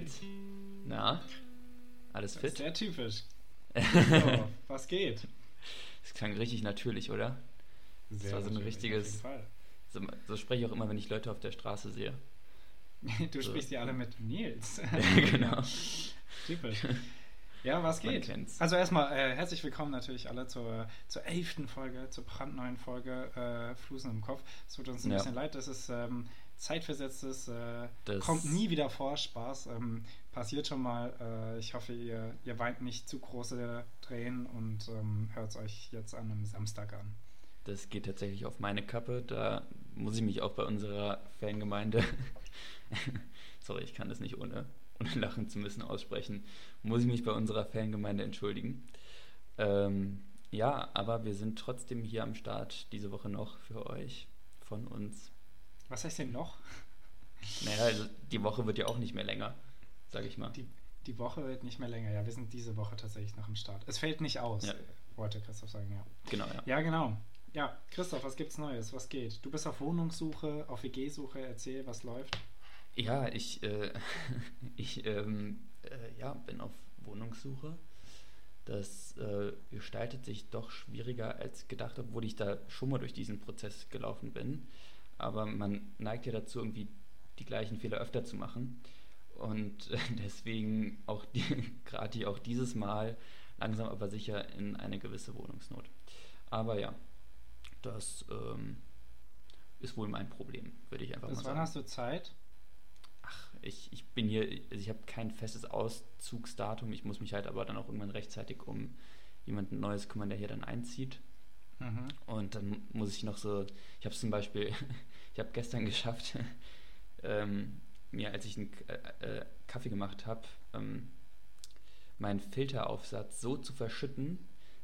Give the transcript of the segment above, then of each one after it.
Nils, na, alles fit? Sehr typisch. So, was geht? Das klang richtig natürlich, oder? Das war so ein richtiges- auf jeden So, so spreche ich auch immer, wenn ich Leute auf der Straße sehe. Du So. sprichst ja alle mit Nils. genau. Typisch. Ja, was geht? Also erstmal äh, herzlich willkommen natürlich alle zur, zur elften Folge, zur brandneuen Folge äh, Flusen im Kopf. Es tut uns ein Ja. bisschen leid, das ist ähm, zeitversetztes, äh, kommt nie wieder vor, Spaß. Ähm, passiert schon mal. Äh, ich hoffe, ihr, ihr weint nicht zu große Tränen und ähm, hört es euch jetzt an einem Samstag an. Das geht tatsächlich auf meine Kappe. Da muss ich mich auch bei unserer Fangemeinde, sorry, ich kann das nicht ohne, ohne lachen zu müssen aussprechen, muss ich mich bei unserer Fangemeinde entschuldigen. Ähm, ja, aber wir sind trotzdem hier am Start diese Woche noch für euch, von uns. Was heißt denn noch? Naja, also die Woche wird ja auch nicht mehr länger, sage ich mal. Die, die Woche wird nicht mehr länger. Ja, wir sind diese Woche tatsächlich noch am Start. Es fällt nicht aus, Ja. wollte Christoph sagen, ja. Genau, ja. Ja, genau. Ja, Christoph, was gibt's Neues? Was geht? Du bist auf Wohnungssuche, auf WG-Suche. Erzähl, was läuft. Ja, ich, äh, ich ähm, äh, ja, bin auf Wohnungssuche. Das äh, gestaltet sich doch schwieriger als gedacht, obwohl ich da schon mal durch diesen Prozess gelaufen bin. Aber man neigt ja dazu, irgendwie die gleichen Fehler öfter zu machen. Und deswegen auch die, gerade auch dieses Mal langsam aber sicher in eine gewisse Wohnungsnot. Aber ja, das ähm, ist wohl mein Problem, würde ich einfach Bis mal wann sagen. hast du Zeit? Ach, ich, ich bin hier, also ich habe kein festes Auszugsdatum. Ich muss mich halt aber dann auch irgendwann rechtzeitig um jemanden Neues kümmern, der hier dann einzieht. Mhm. Und dann muss ich noch so, ich habe zum Beispiel, ich habe gestern geschafft, ähm, mir, als ich einen äh, äh, Kaffee gemacht habe, ähm, meinen Filteraufsatz so zu verschütten,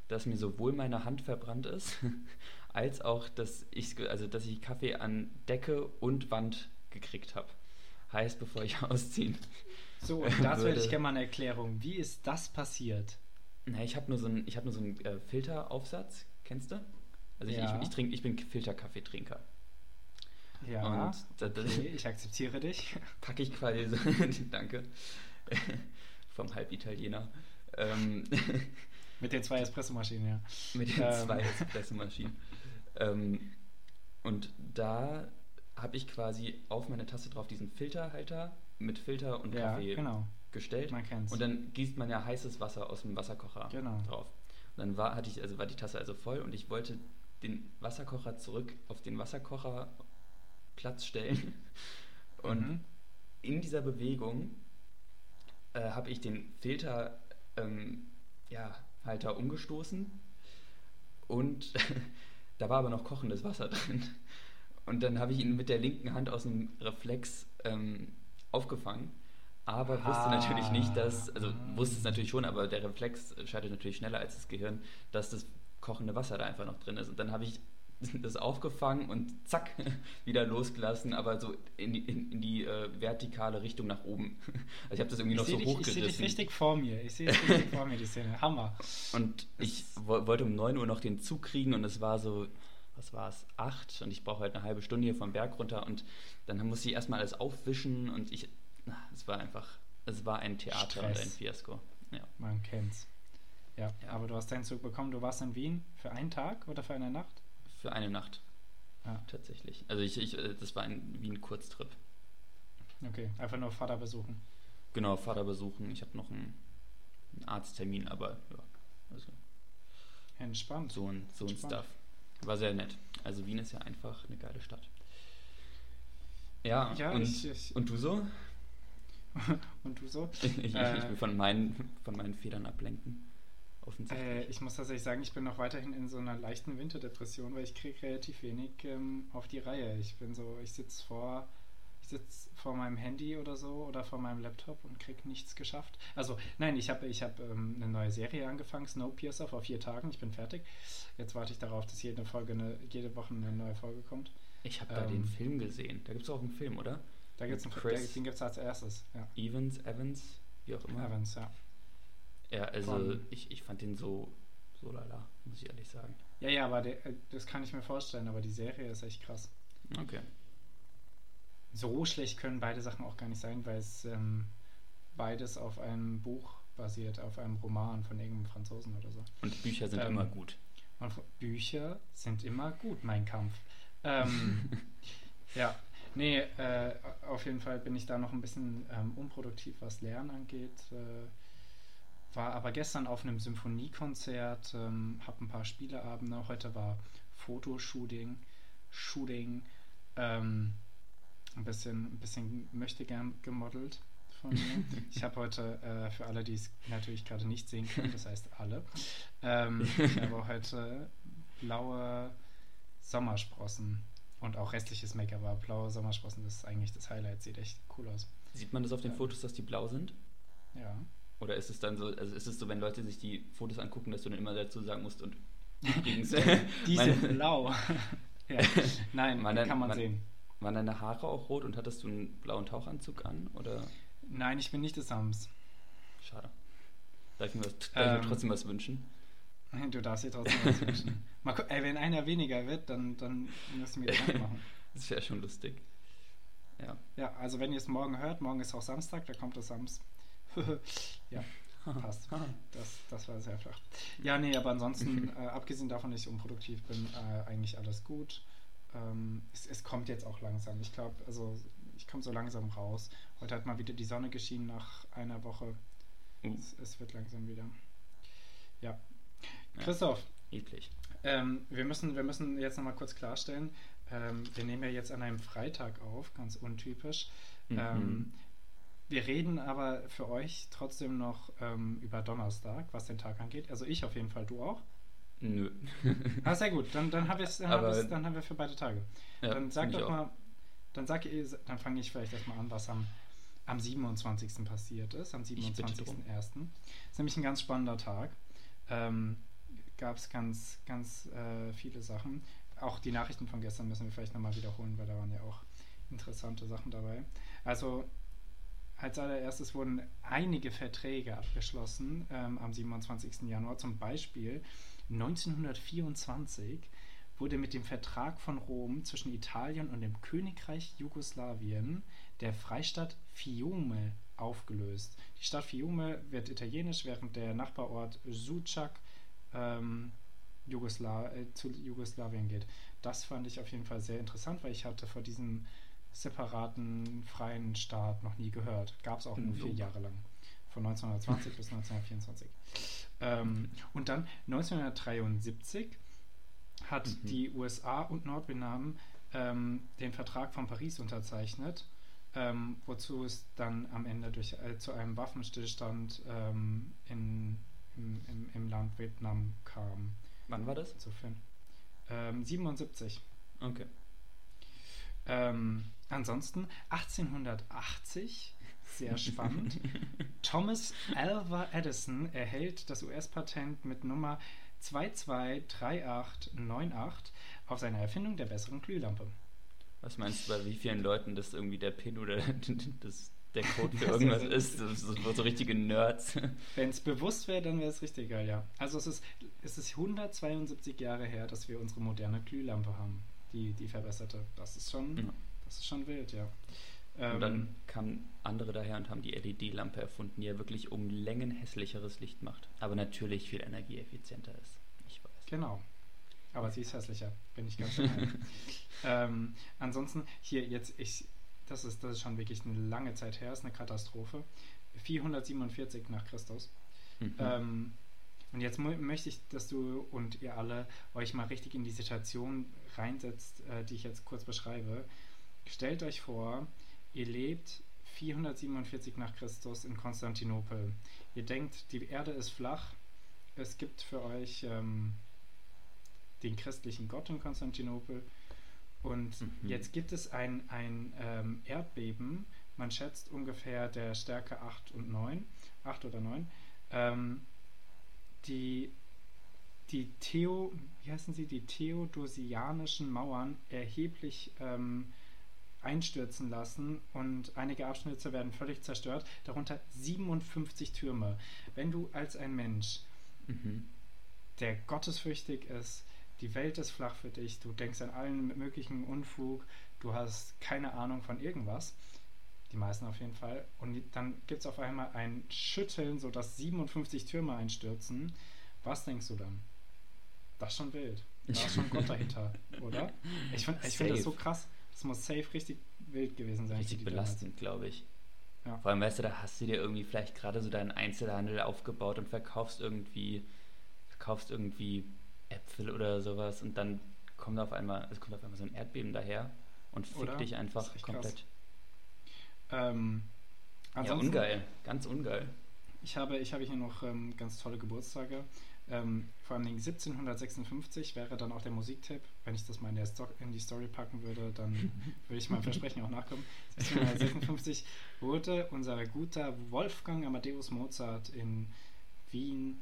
dass mir sowohl meine Hand verbrannt ist, als auch, dass ich, also dass ich Kaffee an Decke und Wand gekriegt habe. Heißt, bevor ich ausziehen. So, und dazu hätte ich gerne mal eine Erklärung. Wie ist das passiert? Na, ich habe nur so einen, ich habe nur so einen äh, Filteraufsatz, kennst du? Also ich, Ja. ich, ich, trink, ich bin Filterkaffeetrinker. Ja, Und da, da okay, ich akzeptiere dich. packe ich quasi so, danke, vom Halbitaliener, ähm, Mit den zwei Espressomaschinen, ja. mit den Ähm. zwei Espressomaschinen. ähm, und da habe ich quasi auf meine Tasse drauf diesen Filterhalter mit Filter und Ja, Kaffee genau. gestellt. Man kennt's. Und dann gießt man ja heißes Wasser aus dem Wasserkocher Genau. drauf. Dann war, hatte ich, also war die Tasse also voll und ich wollte den Wasserkocher zurück auf den Wasserkocherplatz stellen. Und Mhm. in dieser Bewegung äh, habe ich den Filter ähm, ja, Halter umgestoßen und da war aber noch kochendes Wasser drin. Und dann habe ich ihn mit der linken Hand aus dem Reflex ähm, aufgefangen, aber wusste Ah. natürlich nicht, dass, also wusste es natürlich schon, aber der Reflex schaltet natürlich schneller als das Gehirn, dass das kochende Wasser da einfach noch drin ist. Und dann habe ich das aufgefangen und zack, wieder losgelassen, aber so in die, in, in die äh, vertikale Richtung nach oben. Also ich habe das irgendwie Ich noch sehe so dich, ich seh dich hochgerissen. richtig vor mir. Ich sehe dich richtig vor mir, die Szene. Hammer. Und ich wo- wollte um 9 Uhr noch den Zug kriegen und es war so, was war es, 8 und ich brauche halt eine halbe Stunde hier vom Berg runter und dann musste ich erstmal alles aufwischen und ich, es war einfach, es war ein Theater und Stress. ein Fiasko. Ja. Man kennt's. Ja, Ja. aber du hast deinen Zug bekommen. Du warst in Wien für einen Tag oder für eine Nacht? Für eine Nacht Ja. tatsächlich. Also ich, ich äh, das war ein, wie ein Kurztrip. Okay, einfach nur Vater besuchen. Genau, Vater besuchen. Ich habe noch einen, einen Arzttermin, aber ja, also Entspannt. so ein, so ein Entspannt. Stuff. War sehr nett. Also Wien ist ja einfach eine geile Stadt. Ja, Ja, und, ich- ich- und du so? Und du so? Ich, Äh, ich will von meinen, von meinen Federn ablenken. Offensichtlich. Äh, ich muss tatsächlich sagen, ich bin noch weiterhin in so einer leichten Winterdepression, weil ich kriege relativ wenig ähm, auf die Reihe. Ich bin so, ich sitze vor, ich sitze vor meinem Handy oder so oder vor meinem Laptop und kriege nichts geschafft. Also nein, ich habe ich hab, ähm, eine neue Serie angefangen, Snowpiercer, vor vier Tagen. Ich bin fertig. Jetzt warte ich darauf, dass jede Folge eine, jede Woche eine neue Folge kommt. ich habe da ähm, den Film gesehen. Da gibt es auch einen Film, oder? Da gibt's einen, Mit der, Chris. den gibt es als erstes. Ja. Evans, Evans, wie auch immer. Evans, ja. Ja, also Von- ich, ich fand den so, so lala, muss ich ehrlich sagen. Ja, ja, aber der, äh, das kann ich mir vorstellen, aber die Serie ist echt krass. Okay. so schlecht können beide Sachen auch gar nicht sein, weil es ähm, beides auf einem Buch basiert, auf einem Roman von irgendeinem Franzosen oder so. Und Bücher sind ähm, immer gut. Und Bücher sind immer gut, mein Kampf. Ähm, ja, nee, äh, auf jeden Fall bin ich da noch ein bisschen ähm, unproduktiv, was Lernen angeht. Äh, war aber gestern auf einem Symphoniekonzert, ähm, habe ein paar Spieleabende. Heute war Fotoshooting, Shooting, ähm, ein bisschen, ein bisschen möchte gern gemodelt von mir. Ich habe heute, äh, für alle, die es natürlich gerade nicht sehen können, das heißt alle, ähm, ich habe heute blaue Sommersprossen und auch restliches Make-up, aber blaue Sommersprossen, das ist eigentlich das Highlight, sieht echt cool aus. Sieht man das auf den Fotos, dass die blau sind? Ja. Oder ist es dann so, also ist es so, wenn Leute sich die Fotos angucken, dass du dann immer dazu sagen musst und übrigens. die sind blau. ja. Nein, man, kann man, man, sehen. Waren deine Haare auch rot und hattest du einen blauen Tauchanzug an? Oder? Nein, ich bin nicht des Sams. Schade. Darf ich mir, was, darf ähm, ich mir trotzdem was wünschen? Du darfst dir trotzdem was wünschen. Mal gucken, ey, wenn einer weniger wird, dann, dann müssen wir das machen. Das wäre schon lustig. Ja. Ja, also wenn ihr es morgen hört, morgen ist auch Samstag, da kommt das Sams. ja, passt. Das, das war sehr flach. Ja, nee, aber ansonsten, äh, abgesehen davon, dass ich unproduktiv bin, äh, eigentlich alles gut. Ähm, es, es, kommt jetzt auch langsam. Ich glaube, also ich komme so langsam raus. Heute hat mal wieder die Sonne geschienen nach einer Woche. Uh. Es, es, wird langsam wieder. Ja. Christoph. Eklig. Ähm, wir, müssen, wir müssen jetzt nochmal kurz klarstellen, ähm, wir nehmen ja jetzt an einem Freitag auf, ganz untypisch. Mhm. Ähm, wir reden aber für euch trotzdem noch ähm, über Donnerstag, was den Tag angeht. Also ich auf jeden Fall, du auch? Nö. ah, sehr gut. Dann, dann, haben, dann, dann haben wir für beide Tage. Ja, dann sag doch mal, dann sag dann fange ich vielleicht erstmal an, was am, am 27. passiert ist, am 27.01. Ist nämlich ein ganz spannender Tag. Ähm, Gab es ganz, ganz äh, viele Sachen. Auch die Nachrichten von gestern müssen wir vielleicht nochmal wiederholen, weil da waren ja auch interessante Sachen dabei. Also als allererstes wurden einige Verträge abgeschlossen ähm, am 27. Januar. Zum Beispiel 1924 wurde mit dem Vertrag von Rom zwischen Italien und dem Königreich Jugoslawien der Freistaat Fiume aufgelöst. Die Stadt Fiume wird italienisch, während der Nachbarort Sucak ähm, Jugosla äh, zu Jugoslawien geht. Das fand ich auf jeden Fall sehr interessant, weil ich hatte vor diesem separaten freien Staat noch nie gehört. Gab es auch nur vier Jahre lang. Von 1920 bis 1924. Ähm, und dann 1973 hat mhm. die USA und Nordvietnam ähm, den Vertrag von Paris unterzeichnet, ähm, wozu es dann am Ende durch, äh, zu einem Waffenstillstand ähm, in, im, im, im, Land Vietnam kam. Wann war das? Insofern. 77. Okay. Ähm, ansonsten 1880 sehr spannend. Thomas Alva Edison erhält das US-Patent mit Nummer 223898 auf seine Erfindung der besseren Glühlampe. Was meinst du, bei wie vielen Leuten das irgendwie der PIN oder das, der Code für irgendwas ist? So, so, so richtige Nerds. Wenn es bewusst wäre, dann wäre es richtig geil, ja. Also es ist, es ist 172 Jahre her, dass wir unsere moderne Glühlampe haben, die, die verbesserte. Das ist schon, ja. das ist schon wild, ja. Und dann ähm, kamen andere daher und haben die LED-Lampe erfunden, die ja wirklich um Längen hässlicheres Licht macht. Aber natürlich viel energieeffizienter ist. Ich weiß. Genau. Aber sie ist hässlicher, bin ich ganz sicher. ähm, ansonsten, hier jetzt, ich, das ist, das ist schon wirklich eine lange Zeit her, ist eine Katastrophe. 447 nach Christus. Mhm. Ähm, und jetzt möchte ich, dass du und ihr alle euch mal richtig in die Situation reinsetzt, äh, die ich jetzt kurz beschreibe. Stellt euch vor, Ihr lebt 447 nach Christus in Konstantinopel. Ihr denkt, die Erde ist flach. Es gibt für euch ähm, den christlichen Gott in Konstantinopel. Und mhm. jetzt gibt es ein, ein ähm, Erdbeben. Man schätzt ungefähr der Stärke 8 und 9, 8 oder 9. Ähm, die die Theo, wie heißen sie, die theodosianischen Mauern erheblich ähm, einstürzen lassen und einige Abschnitte werden völlig zerstört, darunter 57 Türme. Wenn du als ein Mensch, mhm. der gottesfürchtig ist, die Welt ist flach für dich, du denkst an allen möglichen Unfug, du hast keine Ahnung von irgendwas, Die meisten auf jeden Fall. Und dann gibt es auf einmal ein Schütteln, sodass 57 Türme einstürzen. Was denkst du dann? Das ist schon wild. Da ist schon Gott dahinter, oder? Ich finde ich find das so krass. Das muss safe richtig wild gewesen sein. Richtig belastend, glaube ich. Ja. Vor allem, weißt du, da hast du dir irgendwie vielleicht gerade so deinen Einzelhandel aufgebaut und verkaufst irgendwie, verkaufst irgendwie Äpfel oder sowas und dann kommt auf einmal, es kommt auf einmal so ein Erdbeben daher und fickt oder? dich einfach komplett. Ähm, ja, ungeil, ganz ungeil. Ich habe, ich habe hier noch ähm, ganz tolle Geburtstage. Ähm, vor allem 1756 wäre dann auch der Musiktipp. Wenn ich das mal in, in die Story packen würde, dann würde ich meinem Versprechen auch nachkommen. 1756 wurde unser guter Wolfgang Amadeus Mozart in Wien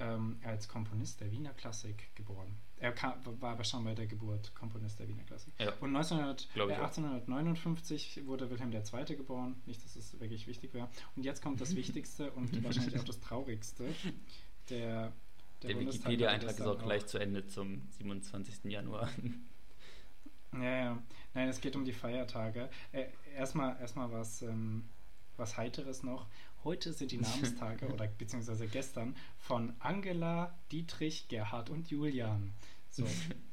ähm, als Komponist der Wiener Klassik geboren. Er kam, war aber schon bei der Geburt Komponist der Wiener Klassik. Ja. Und 1900, äh, 1859 wurde Wilhelm II. geboren. Nicht, dass es wirklich wichtig wäre. Und jetzt kommt das Wichtigste und wahrscheinlich auch das Traurigste. Der der, der Wikipedia-Eintrag ist auch gleich zu Ende zum 27. Januar. Ja, ja. Nein, es geht um die Feiertage. Äh, erstmal, erstmal was, ähm, was Heiteres noch. Heute sind die Namenstage, oder beziehungsweise gestern, von Angela, Dietrich, Gerhard und Julian. So.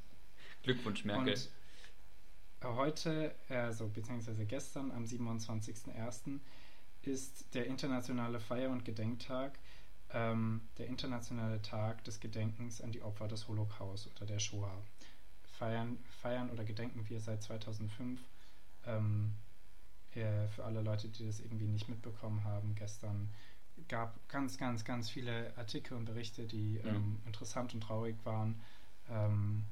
Glückwunsch, Merkel. Und heute, also beziehungsweise gestern, am 27.01., ist der internationale Feier- und Gedenktag ähm, der internationale Tag des Gedenkens an die Opfer des Holocaust oder der Shoah. Feiern, feiern oder gedenken wir seit 2005. Ähm, äh, für alle Leute, die das irgendwie nicht mitbekommen haben, gestern gab ganz, ganz, ganz viele Artikel und Berichte, die mhm. ähm, interessant und traurig waren. Ähm,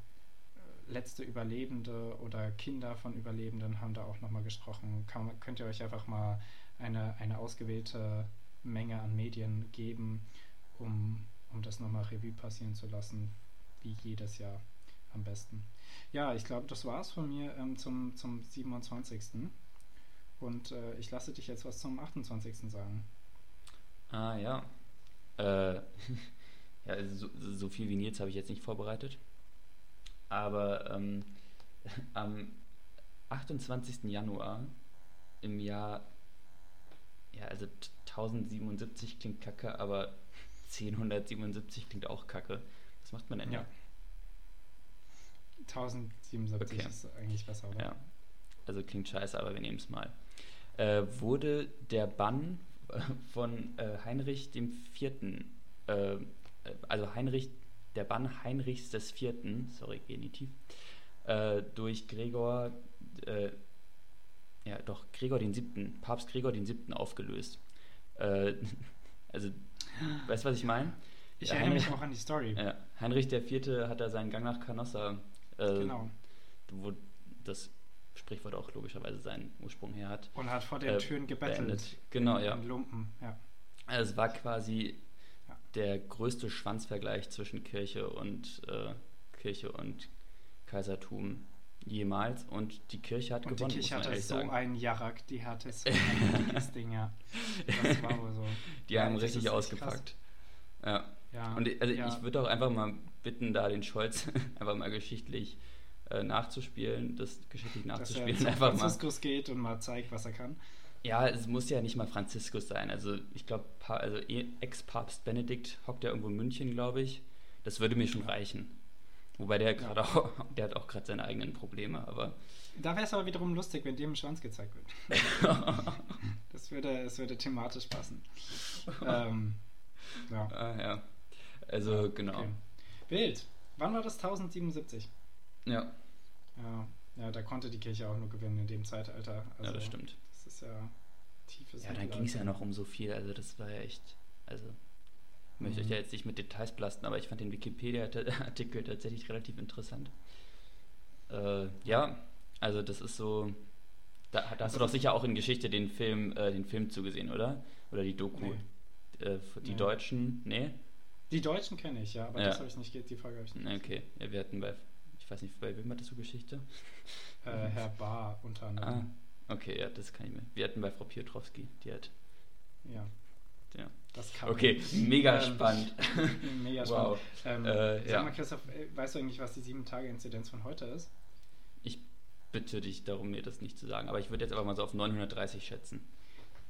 letzte Überlebende oder Kinder von Überlebenden haben da auch nochmal gesprochen. Kann, könnt ihr euch einfach mal eine, eine ausgewählte Menge an Medien geben, um, um das nochmal Revue passieren zu lassen, wie jedes Jahr am besten. Ja, ich glaube, das war es von mir ähm, zum, zum 27. Und äh, ich lasse dich jetzt was zum 28. sagen. Ah ja. Äh, ja, so, so, viel wie Nils habe ich jetzt nicht vorbereitet. Aber ähm, am 28. Januar im Jahr, ja, also 1077 klingt kacke, aber 1077 klingt auch kacke. Was macht man denn ja? 1077 okay. ist eigentlich besser, oder? Ja. Also klingt scheiße, aber wir nehmen es mal. Äh, wurde der Bann von äh, Heinrich dem Vierten, äh, also Heinrich, der Bann Heinrichs des Vierten, sorry, Genitiv, äh, durch Gregor, äh, ja doch, Gregor den Siebten, Papst Gregor den Siebten aufgelöst. Äh, also, weißt du, was ich meine? Ich erinnere Heinrich, mich auch an die Story. Heinrich IV. hat da seinen Gang nach Canossa, äh, genau. wo das Sprichwort auch logischerweise seinen Ursprung her hat. Und hat vor den äh, Türen gebettelt. Beendet. Genau, in, ja. In Lumpen, ja. Also es war quasi ja. der größte Schwanzvergleich zwischen Kirche und äh, Kirche und Kaisertum jemals und die Kirche hat und gewonnen. Die Kirche hatte so sagen. einen Jarak, die hatte so ein Ding, ja. Das war wohl so. Die ja, haben richtig ausgepackt. Ja. ja. Und also ja. ich würde auch einfach mal bitten, da den Scholz einfach mal geschichtlich äh, nachzuspielen, das geschichtlich nachzuspielen. Dass er einfach Franziskus mal. geht und mal zeigt, was er kann. Ja, es muss ja nicht mal Franziskus sein. Also ich glaube, also e-, Ex-Papst Benedikt hockt ja irgendwo in München, glaube ich. Das würde mir schon ja. reichen. Wobei der gerade ja. auch, der hat auch gerade seine eigenen Probleme, aber. Da wäre es aber wiederum lustig, wenn dem ein Schwanz gezeigt wird. das, würde, das würde thematisch passen. ähm, ja. Ah, ja. Also, genau. Okay. Bild. Wann war das 1077? Ja. Ja, ja da konnte die Kirche auch nur gewinnen in dem Zeitalter. Also, ja, das stimmt. Das ist ja tiefes. Ja, dann ging es ja noch um so viel. Also, das war ja echt. Also, möchte ich mhm. ja jetzt nicht mit Details blasten, aber ich fand den Wikipedia-Artikel tatsächlich relativ interessant. Äh, ja, also das ist so. Da, da hast du also doch sicher auch in Geschichte den Film, äh, den Film zugesehen, oder? Oder die Doku. Nee. Äh, die nee. Deutschen, nee? Die Deutschen kenne ich, ja, aber ja. das habe ich nicht, die Frage habe ich nicht. Okay, ja, wir hatten bei, ich weiß nicht, bei wem hattest du Geschichte? Äh, Herr Bahr unter anderem. Ah, okay, ja, das kann ich mir. Wir hatten bei Frau Piotrowski, die hat. Ja. Ja. okay, mega ähm, spannend. mega wow. spannend. Ähm, äh, sag ja. mal, Christoph, äh, weißt du eigentlich, was die 7-Tage-Inzidenz von heute ist? Ich bitte dich darum, mir das nicht zu sagen. Aber ich würde jetzt aber mal so auf 930 schätzen.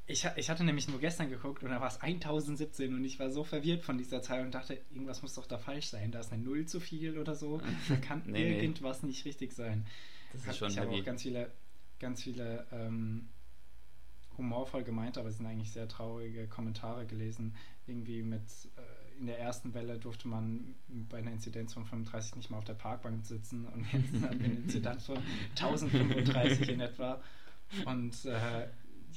Ich, ich hatte nämlich nur gestern geguckt und da war es 1017 und ich war so verwirrt von dieser Zahl und dachte, irgendwas muss doch da falsch sein. Da ist eine Null zu viel oder so. Da kann nee, irgendwas nee. nicht richtig sein. Das ist schon Ich habe auch ganz viele, ganz viele ähm, humorvoll gemeint, aber es sind eigentlich sehr traurige Kommentare gelesen. Irgendwie mit äh, in der ersten Welle durfte man bei einer Inzidenz von 35 nicht mal auf der Parkbank sitzen und jetzt haben wir eine Inzidenz von 1035 in etwa. Und äh,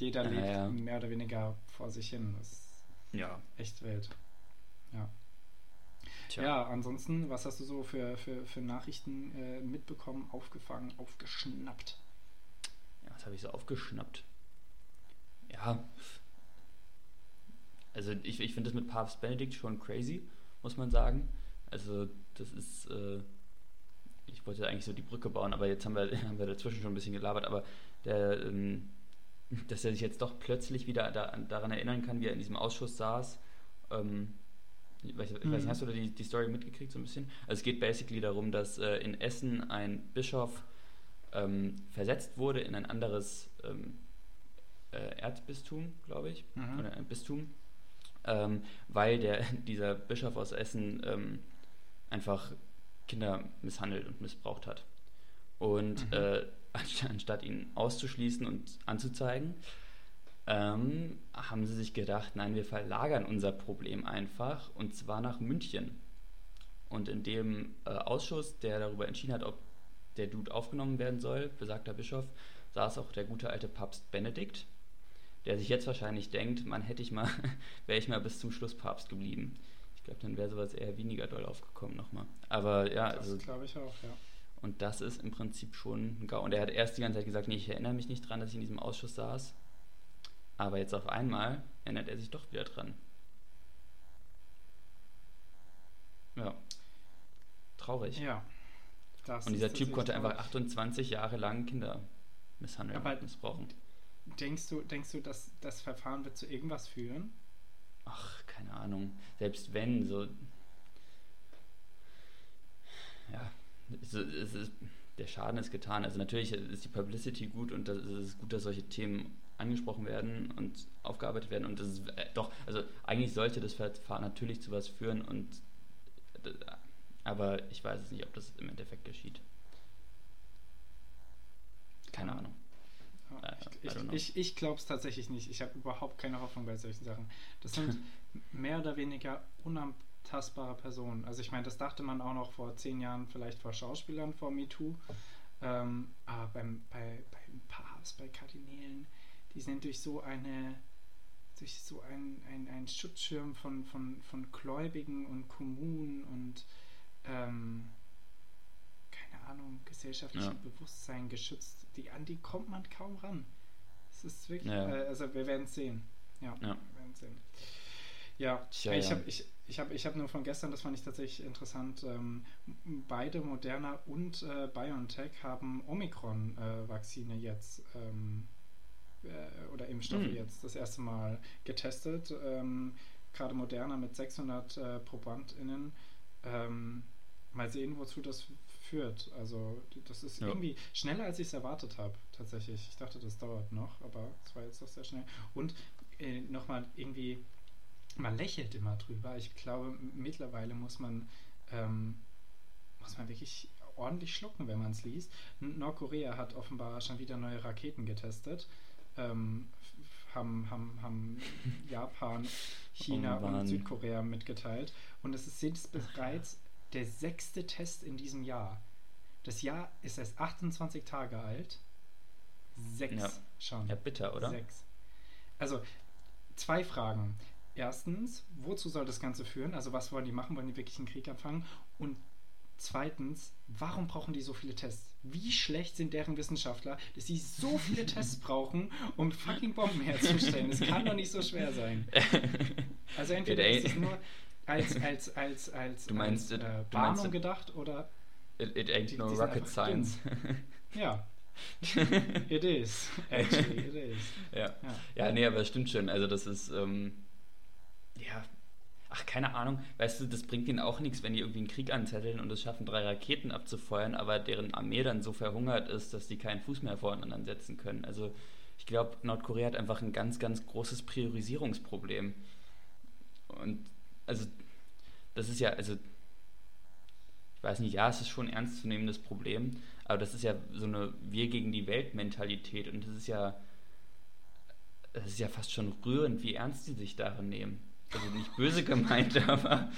jeder lebt ja. mehr oder weniger vor sich hin. Das ist ja. echt wild. Ja. Tja. Ja, ansonsten, was hast du so für, für, für Nachrichten äh, mitbekommen, aufgefangen, aufgeschnappt? Ja, was habe ich so aufgeschnappt? Ja, also ich, ich finde das mit Papst Benedikt schon crazy, muss man sagen. Also das ist, äh, ich wollte eigentlich so die Brücke bauen, aber jetzt haben wir, haben wir dazwischen schon ein bisschen gelabert, aber der, ähm, dass er sich jetzt doch plötzlich wieder da, daran erinnern kann, wie er in diesem Ausschuss saß. Ähm, ich weiß, ich weiß nicht, mhm. hast du die, die Story mitgekriegt so ein bisschen? Also es geht basically darum, dass äh, in Essen ein Bischof ähm, versetzt wurde in ein anderes ähm, äh, Erzbistum, glaube ich, mhm. oder ein Bistum, ähm, weil der, dieser Bischof aus Essen ähm, einfach Kinder misshandelt und missbraucht hat. Und mhm. äh, anstatt ihn auszuschließen und anzuzeigen, ähm, haben sie sich gedacht, nein, wir verlagern unser Problem einfach und zwar nach München. Und in dem äh, Ausschuss, der darüber entschieden hat, ob der Dude aufgenommen werden soll, besagter Bischof, saß auch der gute alte Papst Benedikt, der sich jetzt wahrscheinlich denkt, man hätte ich mal, wäre ich mal bis zum Schluss Papst geblieben. Ich glaube, dann wäre sowas eher weniger doll aufgekommen nochmal. Aber ja, das also, glaube ich auch, ja. Und das ist im Prinzip schon ein GAU. Und er hat erst die ganze Zeit gesagt, nee, ich erinnere mich nicht dran, dass ich in diesem Ausschuss saß. Aber jetzt auf einmal erinnert er sich doch wieder dran. Ja. Traurig. Ja. und dieser Typ konnte traurig. einfach 28 Jahre lang Kinder misshandeln und missbrauchen. Denkst du, denkst du, dass das Verfahren wird zu irgendwas führen? Ach, keine Ahnung. Selbst wenn, so. Ja, es ist, der Schaden ist getan. Also natürlich ist die Publicity gut und es ist gut, dass solche Themen angesprochen werden und aufgearbeitet werden. Und das ist äh, doch, also eigentlich sollte das Verfahren natürlich zu was führen und äh, aber ich weiß es nicht, ob das im Endeffekt geschieht. Keine Ahnung. Ja, ich ich, ich, ich glaube es tatsächlich nicht. Ich habe überhaupt keine Hoffnung bei solchen Sachen. Das sind mehr oder weniger unam tastbare Person. Also ich meine, das dachte man auch noch vor zehn Jahren vielleicht vor Schauspielern vor MeToo. Ähm, aber beim, bei, beim Papst, bei Kardinälen, die sind durch so eine durch so ein, ein, ein Schutzschirm von, von, von Gläubigen und Kommunen und ähm, keine Ahnung, gesellschaftlichem ja. Bewusstsein geschützt. Die, an die kommt man kaum ran. Es ist wirklich, ja. äh, also wir werden es sehen. Ja, ja, wir werden sehen. Ja, Tja, ich habe ich, ich hab, ich hab nur von gestern, das fand ich tatsächlich interessant, ähm, beide Moderna und äh, BioNTech haben Omikron-Vakzine äh, jetzt ähm, äh, oder Impfstoffe mhm. jetzt das erste Mal getestet. Ähm, Gerade Moderna mit 600 äh, ProbandInnen. Ähm, mal sehen, wozu das führt. Also das ist ja. irgendwie schneller, als ich es erwartet habe, tatsächlich. Ich dachte, das dauert noch, aber es war jetzt doch sehr schnell. Und äh, nochmal irgendwie man lächelt immer drüber. Ich glaube, mittlerweile muss man, ähm, muss man wirklich ordentlich schlucken, wenn man es liest. Nordkorea hat offenbar schon wieder neue Raketen getestet. Ähm, haben, haben, haben Japan, China oh und Südkorea mitgeteilt. Und es ist bereits der sechste Test in diesem Jahr. Das Jahr ist erst 28 Tage alt. Sechs ja. schon. Ja, bitter, oder? Sechs. Also, zwei Fragen. Erstens, wozu soll das Ganze führen? Also was wollen die machen? Wollen die wirklich einen Krieg anfangen? Und zweitens, warum brauchen die so viele Tests? Wie schlecht sind deren Wissenschaftler, dass sie so viele Tests brauchen, um fucking Bomben herzustellen? Das kann doch nicht so schwer sein. Also entweder ist es nur als, als, als, als, du meinst, als äh, Warnung meinst, gedacht oder... It, it ain't die, no rocket science. ja, it is. Actually, it is. Ja. ja. ja, nee, aber stimmt schon. Also das ist... Ähm, ja. ach, keine Ahnung, weißt du, das bringt ihnen auch nichts, wenn die irgendwie einen Krieg anzetteln und es schaffen, drei Raketen abzufeuern, aber deren Armee dann so verhungert ist, dass die keinen Fuß mehr voreinander setzen können. Also ich glaube, Nordkorea hat einfach ein ganz, ganz großes Priorisierungsproblem. Und also, das ist ja, also, ich weiß nicht, ja, es ist schon ein ernstzunehmendes Problem, aber das ist ja so eine Wir gegen die Welt-Mentalität und das ist ja, das ist ja fast schon rührend, wie ernst sie sich darin nehmen. Also nicht böse gemeint, aber.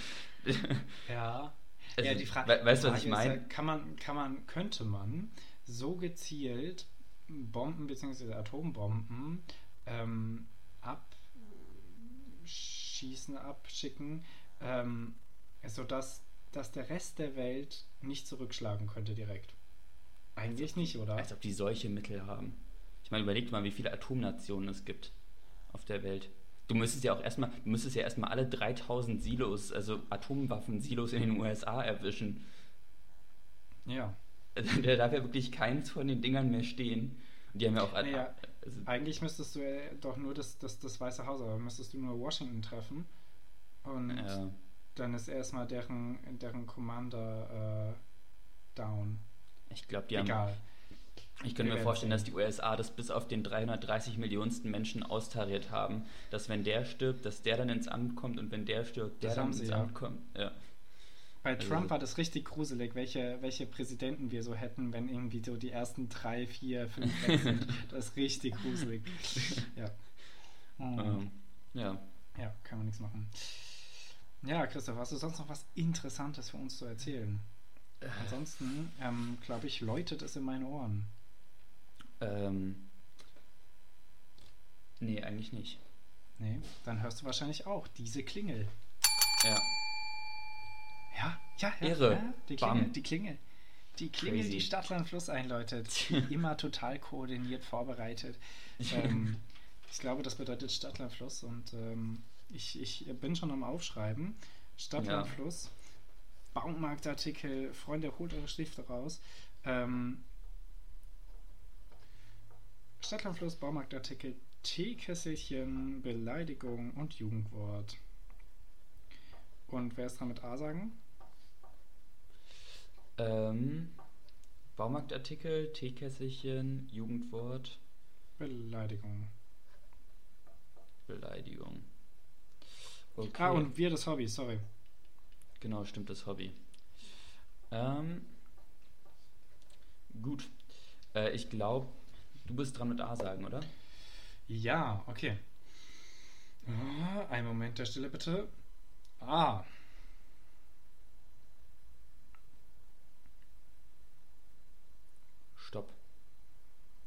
ja. Also, ja, die Frage, we weißt du, was ich meine? Ja, kann man, kann man, könnte man so gezielt Bomben bzw. Atombomben ähm, abschießen, abschicken, ähm, sodass dass der Rest der Welt nicht zurückschlagen könnte direkt? Eigentlich nicht, oder? Als ob die solche Mittel haben. Ich meine, überleg mal, wie viele Atomnationen es gibt auf der Welt. Du müsstest ja auch erstmal, du müsstest ja erstmal alle 3000 Silos, also Atomwaffen-Silos in den USA erwischen. Ja. Also, da darf ja wirklich keins von den Dingern mehr stehen. Und die haben ja auch. Naja, also, eigentlich müsstest du ja doch nur das, das, das Weiße Haus, aber müsstest du nur Washington treffen. Und ja. dann ist erstmal deren, deren Commander äh, down. Ich glaube, die Egal. haben. Ich könnte mir vorstellen, dass die USA das bis auf den 330 Millionensten Menschen austariert haben, dass wenn der stirbt, dass der dann ins Amt kommt und wenn der stirbt, der Das dann ins ja. Amt kommt. Ja. Bei Also- Trump war das richtig gruselig, welche, welche Präsidenten wir so hätten, wenn irgendwie so die ersten drei, vier, fünf weg sind. Das ist richtig gruselig. Ja. Mhm. Ähm, ja. Ja, kann man nichts machen. Ja, Christoph, hast du sonst noch was Interessantes für uns zu erzählen? Ansonsten, ähm, glaube ich, läutet es in meinen Ohren. Ähm, nee, eigentlich nicht. Nee, dann hörst du wahrscheinlich auch diese Klingel. Ja. Ja, ja, ja. Irre. Ja, die Bam. Klingel, die Klingel. Die Klingel, Crazy. die Stadtland Fluss einläutet. Immer total koordiniert vorbereitet. Ähm, ich glaube, das bedeutet Stadtland Fluss und ähm, ich, ich bin schon am Aufschreiben. Stadtland Ja. Baumarktartikel, Freunde, holt eure Stifte raus. Ähm, Stadtland Fluss, Baumarktartikel, Teekesselchen, Beleidigung und Jugendwort. Und wer ist dran mit A sagen? Ähm, Baumarktartikel, Teekesselchen, Jugendwort, Beleidigung. Beleidigung. Okay. Ah, und wir das Hobby, sorry. Genau, stimmt das Hobby. Ähm, gut. Äh, ich glaube, du bist dran mit A sagen, oder? Ja, okay. Ah, Ein Moment der Stille bitte. Ah. Stopp.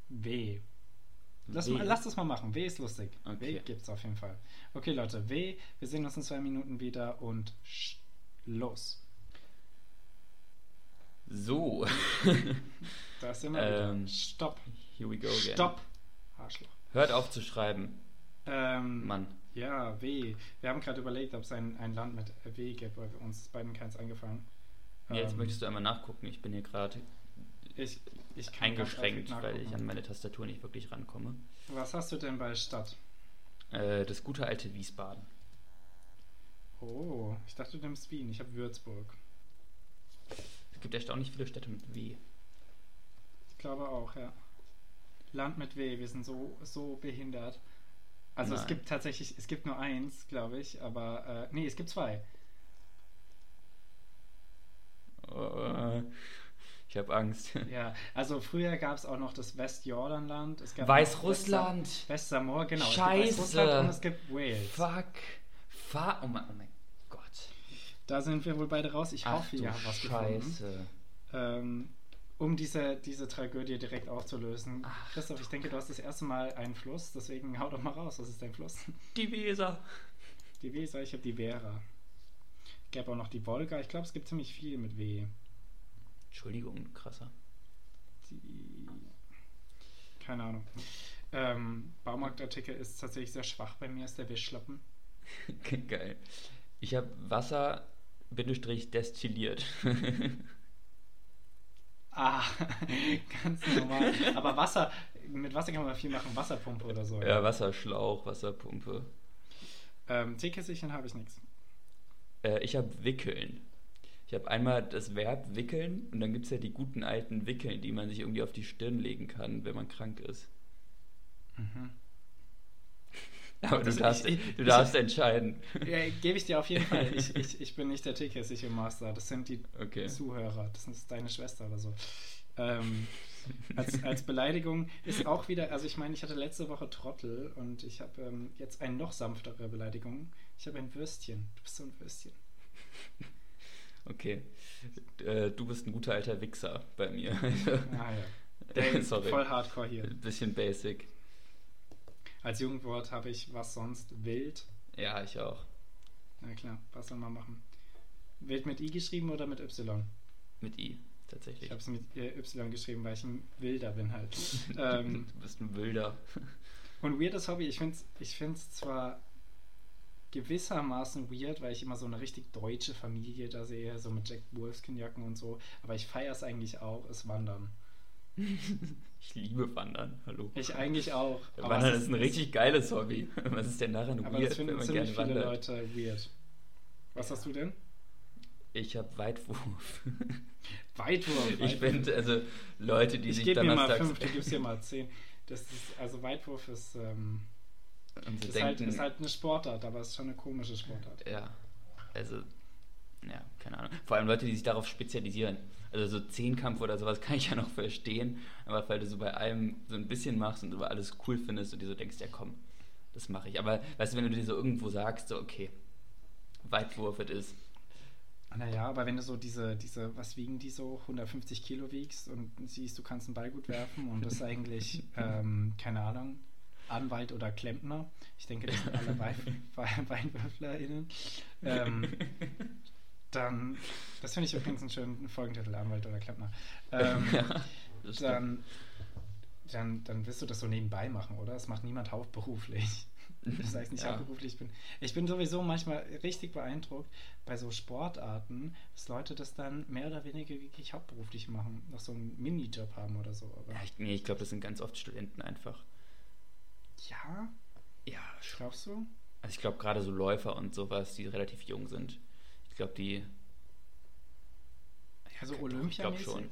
W. Lass, W. Mal, lass das mal machen. W ist lustig. W Okay. gibt's auf jeden Fall. Okay, Leute, W. Wir sehen uns in zwei Minuten wieder und sch- los. So. Da sind wir Ähm, wieder. Stopp. Here we go again. Stopp. Arschloch. Hört auf zu schreiben, Ähm, Mann. Ja, W. Wir haben gerade überlegt, ob es ein, ein Land mit W gibt, weil uns beiden keins eingefallen. Jetzt Ähm, möchtest du einmal nachgucken. Ich bin hier gerade eingeschränkt, weil ich an meine Tastatur nicht wirklich rankomme. Was hast du denn bei Stadt? Äh, das gute alte Wiesbaden. Oh, ich dachte, du nimmst Wien. Ich habe Würzburg. Es gibt erstaunlich viele Städte mit W. Ich glaube auch, ja. Land mit W, wir sind so, so behindert. Also es Nein. gibt tatsächlich, es gibt nur eins, glaube ich, aber äh, nee, es gibt zwei. Äh, ich habe Angst. Ja, also früher gab es auch noch das Westjordanland. Es Weißrussland. West- Westsamor, genau. Scheiße. Es gibt Weißrussland und es gibt Wales. Fuck. Fuck. Oh mein, oh mein Gott. Da sind wir wohl beide raus. Ich Ach hoffe, ihr habt was gefunden. Scheiße. Ähm, um diese, diese Tragödie direkt aufzulösen. Ach, Christoph, ich denke, du hast das erste Mal einen Fluss, deswegen hau doch mal raus. Was ist dein Fluss? Die Weser. Die Weser, ich habe die Vera. Gäbe auch noch die Wolga. Ich glaube, es gibt ziemlich viel mit W. Entschuldigung, krasser. Die. Keine Ahnung. Ähm, Baumarktartikel ist tatsächlich sehr schwach bei mir, ist der Wischlappen. Geil. Ich habe Wasser Bindestrich destilliert. Ah, ganz normal. Aber Wasser, mit Wasser kann man viel machen. Wasserpumpe oder so. ja, Wasserschlauch, Wasserpumpe. Ähm, Teekesselchen habe ich nichts. Äh, ich habe wickeln. Ich habe einmal das Verb wickeln und dann gibt es ja die guten alten Wickeln, die man sich irgendwie auf die Stirn legen kann, wenn man krank ist. Mhm. Aber du darfst, ich, du darfst ich, entscheiden. Ja, gebe ich dir auf jeden Fall. Ich, bin nicht der tickessige Master. Das sind die okay. Zuhörer. Das ist deine Schwester oder so. Ähm, als, als Beleidigung ist auch wieder, also ich meine, ich hatte letzte Woche Trottel und ich habe ähm, jetzt eine noch sanftere Beleidigung. Ich habe ein Würstchen. Du bist so ein Würstchen. Okay. Äh, du bist ein guter alter Wichser bei mir. ah ja. Sorry. voll hardcore hier. Bisschen basic. Als Jugendwort habe ich was sonst? Wild? Ja, ich auch. Na klar, was soll man machen? Wild mit I geschrieben oder mit Y? Mit I, tatsächlich. Ich habe es mit Y geschrieben, weil ich ein Wilder bin halt. ähm, du bist ein Wilder. und weirdes Hobby, ich finde es ich find's zwar gewissermaßen weird, weil ich immer so eine richtig deutsche Familie da sehe, so mit Jack Wolfskin-Jacken und so, aber ich feiere es eigentlich auch, ist Wandern. Ich liebe Wandern, hallo. Ich eigentlich auch. Wandern ist ein richtig geiles Hobby. Was ist denn daran aber weird, das finden ziemlich viele wandert? Leute weird. Was hast du denn? Ich habe Weitwurf. Weitwurf? Ich finde, also Leute, die ich sich gebe mir mal fünf, du gibst dir mal zehn. Das ist, also Weitwurf ist, ähm, ist, halt, denken, halt, ist halt eine Sportart, aber es ist schon eine komische Sportart. Ja, also, ja, keine Ahnung. Vor allem Leute, die sich darauf spezialisieren. Also so Zehnkampf oder sowas kann ich ja noch verstehen, aber weil du so bei allem so ein bisschen machst und über alles cool findest und dir so denkst, ja komm, das mache ich. Aber weißt du, wenn du dir so irgendwo sagst, so okay, Weitwurf it ist. Naja, aber wenn du so diese, diese, was wiegen die so, 150 Kilo wiegst und siehst, du kannst einen Ball gut werfen und das ist eigentlich, ähm, keine Ahnung, Anwalt oder Klempner. Ich denke, das sind alle WeinwürflerInnen. Ähm, dann, das finde ich übrigens einen schönen Folgentitel, Anwalt oder Klempner. Ähm, ja, dann, dann, dann wirst du das so nebenbei machen, oder? Das macht niemand hauptberuflich. Das heißt nicht ja. hauptberuflich. Ich bin, ich bin sowieso manchmal richtig beeindruckt bei so Sportarten, dass Leute das dann mehr oder weniger wirklich hauptberuflich machen, noch so einen Minijob haben oder so. Aber ja, ich, nee, ich glaube, das sind ganz oft Studenten einfach. Ja? Ja. Glaubst du? Also ich glaube gerade so Läufer und sowas, die relativ jung sind. Glaube, die. Also Olympia. Ich glaube schon.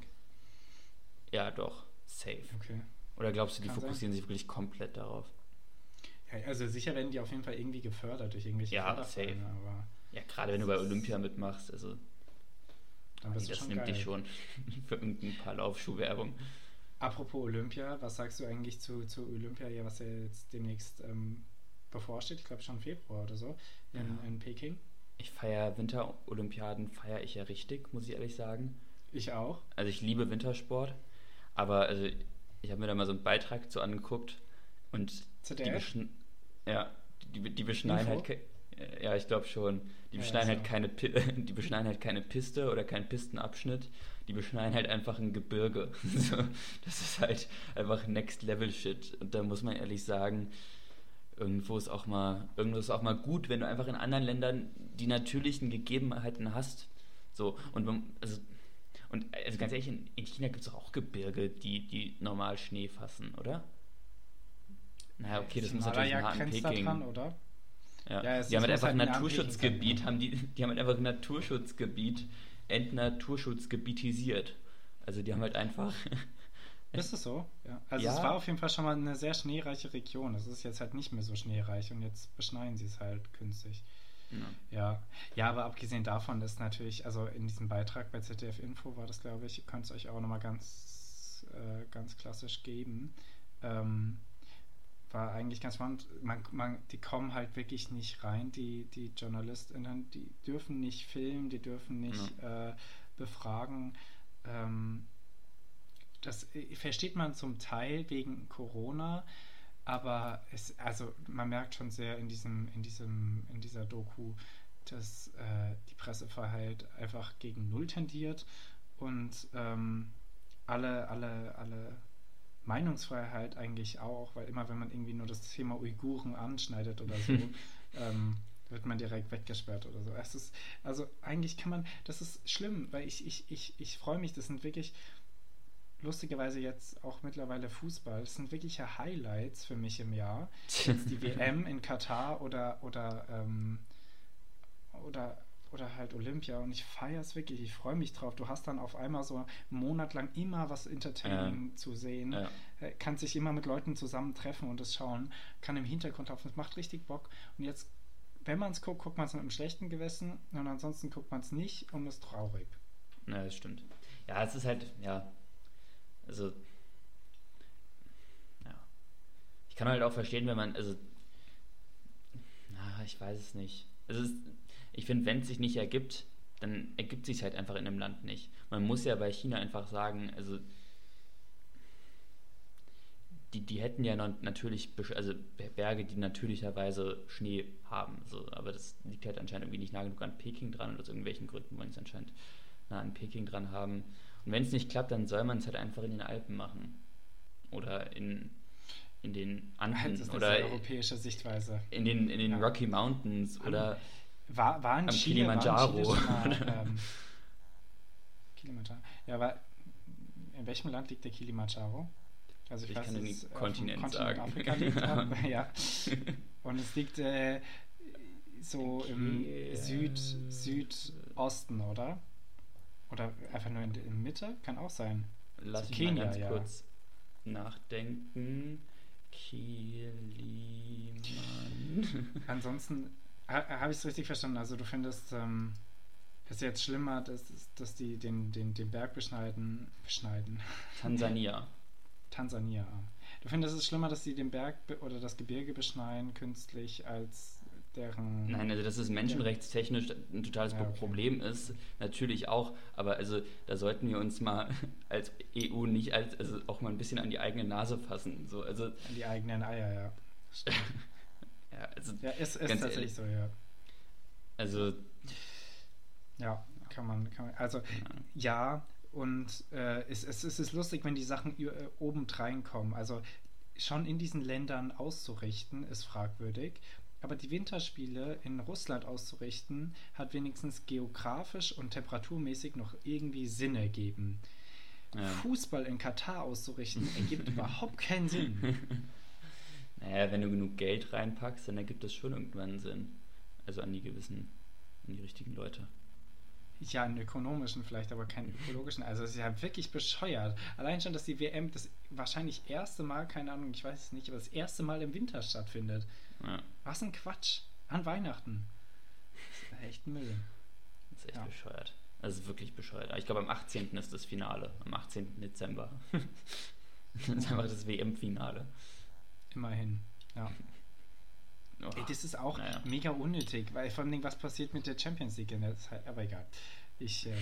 Ja, doch. Safe. Okay. Oder glaubst du, die Kann fokussieren sein. sich wirklich komplett darauf? Ja, also sicher werden die auf jeden Fall irgendwie gefördert durch irgendwelche Ja, safe. Aber ja, gerade wenn du bei Olympia mitmachst, also. Dann bist das nimmt geil. dich schon für irgendein paar Laufschuhwerbung. Apropos Olympia, was sagst du eigentlich zu, zu Olympia, ja, was ja jetzt demnächst ähm, bevorsteht? Ich glaube schon Februar oder so in, ja. in Peking ich feiere Winterolympiaden, feiere ich ja richtig, muss ich ehrlich sagen. Ich auch. Also ich liebe Wintersport, aber also ich habe mir da mal so einen Beitrag zu angeguckt und ZDF? die, ja, die, die beschneiden Info? halt ja, ich glaube schon. Die ja, beschneiden halt keine die beschneiden halt keine Piste oder keinen Pistenabschnitt. Die beschneiden halt einfach ein Gebirge. das ist halt einfach Next Level Shit. Und da muss man ehrlich sagen, irgendwo ist auch mal, irgendwo ist auch mal gut, wenn du einfach in anderen Ländern die natürlichen Gegebenheiten hast. So, und also, und also ganz ehrlich, in, in China gibt es auch Gebirge, die, die normal Schnee fassen, oder? Naja, okay, das muss natürlich nah an Peking. Dran, oder? Ja, ja die haben halt einfach halt ein Naturschutzgebiet, haben die, die haben halt einfach ein Naturschutzgebiet entnaturschutzgebietisiert. Also die haben halt einfach ist es so? Ja. Also ja. es war auf jeden Fall schon mal eine sehr schneereiche Region. Es ist jetzt halt nicht mehr so schneereich und jetzt beschneien sie es halt künstlich. Ja. ja. aber abgesehen davon ist natürlich, also in diesem Beitrag bei ZDF Info war das, glaube ich, könnt es euch auch nochmal ganz, äh, ganz klassisch geben. Ähm, war eigentlich ganz spannend. Man, man, die kommen halt wirklich nicht rein, die, die JournalistInnen, die dürfen nicht filmen, die dürfen nicht ja. äh, befragen. Ähm, das äh, versteht man zum Teil wegen Corona, aber es, also man merkt schon sehr in diesem, in diesem, in dieser Doku, dass äh, die Pressefreiheit einfach gegen Null tendiert und ähm, alle, alle, alle Meinungsfreiheit eigentlich auch, weil immer wenn man irgendwie nur das Thema Uiguren anschneidet oder so, ähm, wird man direkt weggesperrt oder so. Es ist, also eigentlich kann man, das ist schlimm, weil ich, ich, ich, ich freue mich, das sind wirklich lustigerweise jetzt auch mittlerweile Fußball. Das sind wirkliche Highlights für mich im Jahr. Jetzt die WM in Katar oder oder ähm, oder oder halt Olympia und ich feiere es wirklich, ich freue mich drauf. Du hast dann auf einmal so einen Monat lang immer was Entertaining ja. zu sehen, ja. Äh, kannst dich immer mit Leuten zusammentreffen und das schauen, kann im Hintergrund laufen, das macht richtig Bock. Und jetzt, wenn man es guckt, guckt man es mit einem schlechten Gewissen und ansonsten guckt man es nicht und ist traurig. Ja, das stimmt. Ja, es ist halt, ja, also, ja. Ich kann halt auch verstehen, wenn man, also, na, ich weiß es nicht. Also, es ich finde, wenn es sich nicht ergibt, dann ergibt sich halt einfach in einem Land nicht. Man muss ja bei China einfach sagen, also die, die hätten ja natürlich also Berge, die natürlicherweise Schnee haben. So, aber das liegt halt anscheinend irgendwie nicht nah genug an Peking dran und aus irgendwelchen Gründen wollen sie es anscheinend nah an Peking dran haben. Und wenn es nicht klappt, dann soll man es halt einfach in den Alpen machen. Oder in, in den Anden. Das ist oder eine europäische Sichtweise. In den, in den ja. Rocky Mountains oder war, war in am Chile, Kilimanjaro. War in Chile mal, ähm, Kilimanjaro. Ja, aber in welchem Land liegt der Kilimanjaro? Also ich, ich weiß, kann den äh, Kontinent, Kontinent sagen. Afrika liegt, aber, ja. Und es liegt äh, so im Süd, Südosten, oder? Oder einfach nur in der Mitte? Kann auch sein. Lass so mich Kenia, mal ganz ja. kurz nachdenken. Kiliman. Ansonsten habe ich es richtig verstanden? Also du findest ähm, es jetzt schlimmer, dass, dass die den, den, den Berg beschneiden, beschneiden. Tansania. Tansania. Du findest es schlimmer, dass sie den Berg oder das Gebirge beschneiden künstlich als deren. Nein, also dass es menschenrechtstechnisch ein totales ja, okay. Problem ist, natürlich auch, aber also da sollten wir uns mal als EU nicht als also auch mal ein bisschen an die eigene Nase fassen. So, also an die eigenen Eier, ja. Ja, also ja ist, ist tatsächlich ehrlich, so, ja. Also. Ja, kann man, kann man also ja, und äh, es, es, es ist lustig, wenn die Sachen äh, obendrein kommen. Also schon in diesen Ländern auszurichten, ist fragwürdig. Aber die Winterspiele in Russland auszurichten, hat wenigstens geografisch und temperaturmäßig noch irgendwie Sinn ergeben. Ja. Fußball in Katar auszurichten, ergibt überhaupt keinen Sinn. Naja, wenn du genug Geld reinpackst, dann ergibt das schon irgendwann Sinn. Also an die gewissen, an die richtigen Leute. Ja, einen ökonomischen vielleicht, aber keinen ökologischen. Also es ist ja wirklich bescheuert. Allein schon, dass die WM das wahrscheinlich erste Mal, keine Ahnung, ich weiß es nicht, aber das erste Mal im Winter stattfindet. Ja. Was ein Quatsch. An Weihnachten. Das ist echt Müll. Das ist echt ja. bescheuert. Das ist wirklich bescheuert. Ich glaube, am 18. ist das Finale. Am 18. Dezember. das ist einfach das WM-Finale. Immerhin, ja. Oh, Ey, das ist auch naja. mega unnötig, weil vor allem, was passiert mit der Champions League in der Zeit? Aber egal. Ich ähm,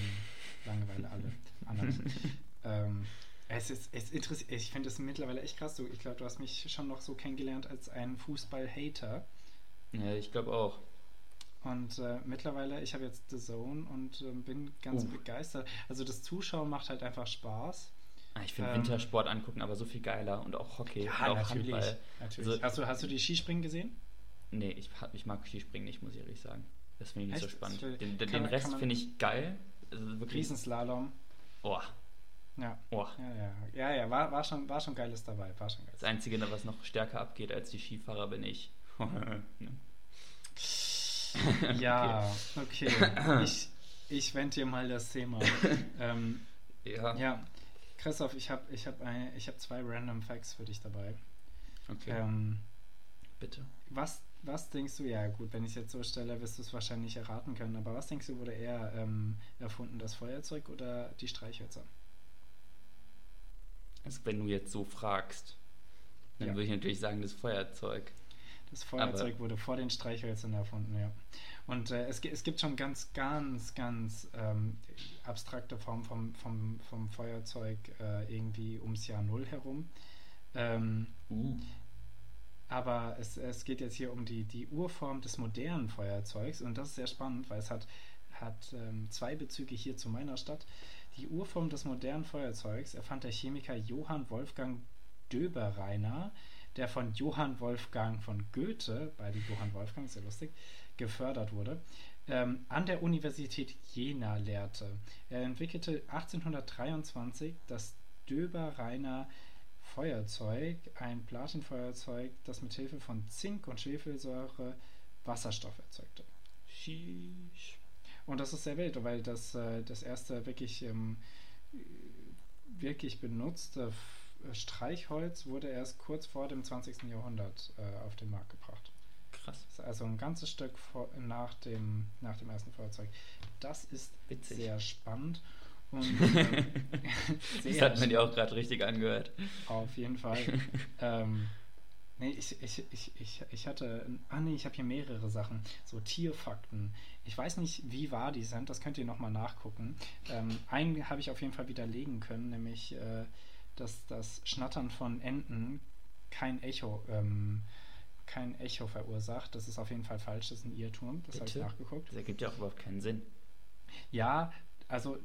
Langeweile alle anderen. ähm, es ist, es interessiert, ich finde das mittlerweile echt krass. So, ich glaube, du hast mich schon noch so kennengelernt als ein Fußball-Hater. Ja, ich glaube auch. Und äh, mittlerweile, ich habe jetzt The Zone und äh, bin ganz uh. begeistert. Also das Zuschauen macht halt einfach Spaß. Ah, ich finde ähm, Wintersport angucken aber so viel geiler und auch Hockey ja, und auch natürlich, Handball. Natürlich. Also, hast, du, hast du die Skispringen gesehen? Nee, ich, ich mag Skispringen nicht, muss ich ehrlich sagen. Das finde ich nicht Echt? so spannend. Den, den, den Rest finde ich geil. Also Riesenslalom. Oh. Ja. Oh. Ja, ja, ja, ja war, war, schon, war schon Geiles dabei. War schon geiles. Das Einzige, was noch stärker abgeht als die Skifahrer, bin ich. ja, okay. okay. Ich, ich wende dir mal das Thema. ähm, ja. ja. Christoph, ich habe ich hab hab zwei Random Facts für dich dabei. Okay. Ähm, Bitte. Was, was denkst du, ja gut, wenn ich es jetzt so stelle, wirst du es wahrscheinlich erraten können, aber was denkst du, wurde eher ähm, erfunden, das Feuerzeug oder die Streichhölzer? Also wenn du jetzt so fragst, dann ja. würde ich natürlich sagen, das Feuerzeug. Das Feuerzeug aber wurde vor den Streichhölzern erfunden, ja. Und äh, es, es gibt schon ganz, ganz, ganz ähm, abstrakte Formen vom, vom, vom Feuerzeug äh, irgendwie ums Jahr Null herum. Ähm, uh. Aber es, es geht jetzt hier um die, die Urform des modernen Feuerzeugs und das ist sehr spannend, weil es hat, hat ähm, zwei Bezüge hier zu meiner Stadt. Die Urform des modernen Feuerzeugs erfand der Chemiker Johann Wolfgang Döbereiner, der von Johann Wolfgang von Goethe, beide Johann Wolfgang, sehr lustig, gefördert wurde, ähm, an der Universität Jena lehrte. Er entwickelte 1823 das Döbereiner Feuerzeug, ein Platinfeuerzeug, das mit Hilfe von Zink und Schwefelsäure Wasserstoff erzeugte. Sheesh. Und das ist sehr wild, weil das, äh, das erste wirklich, ähm, wirklich benutzte Streichholz wurde erst kurz vor dem 20. Jahrhundert äh, auf den Markt gebracht. Krass. Also ein ganzes Stück vor, nach, dem, nach dem ersten Feuerzeug. Das ist Witzig. sehr spannend. Und, ähm, das hat man ja auch gerade richtig angehört. Auf jeden Fall. ähm, nee, ich, ich, ich, ich, ich hatte. Ah, nee, ich habe hier mehrere Sachen. So Tierfakten. Ich weiß nicht, wie wahr die sind. Das könnt ihr nochmal nachgucken. Ähm, einen habe ich auf jeden Fall widerlegen können, nämlich, äh, dass das Schnattern von Enten kein Echo. Ähm, kein Echo verursacht. Das ist auf jeden Fall falsch, das ist ein Irrtum. Das habe ich nachgeguckt. Das ergibt ja auch überhaupt keinen Sinn. Ja, also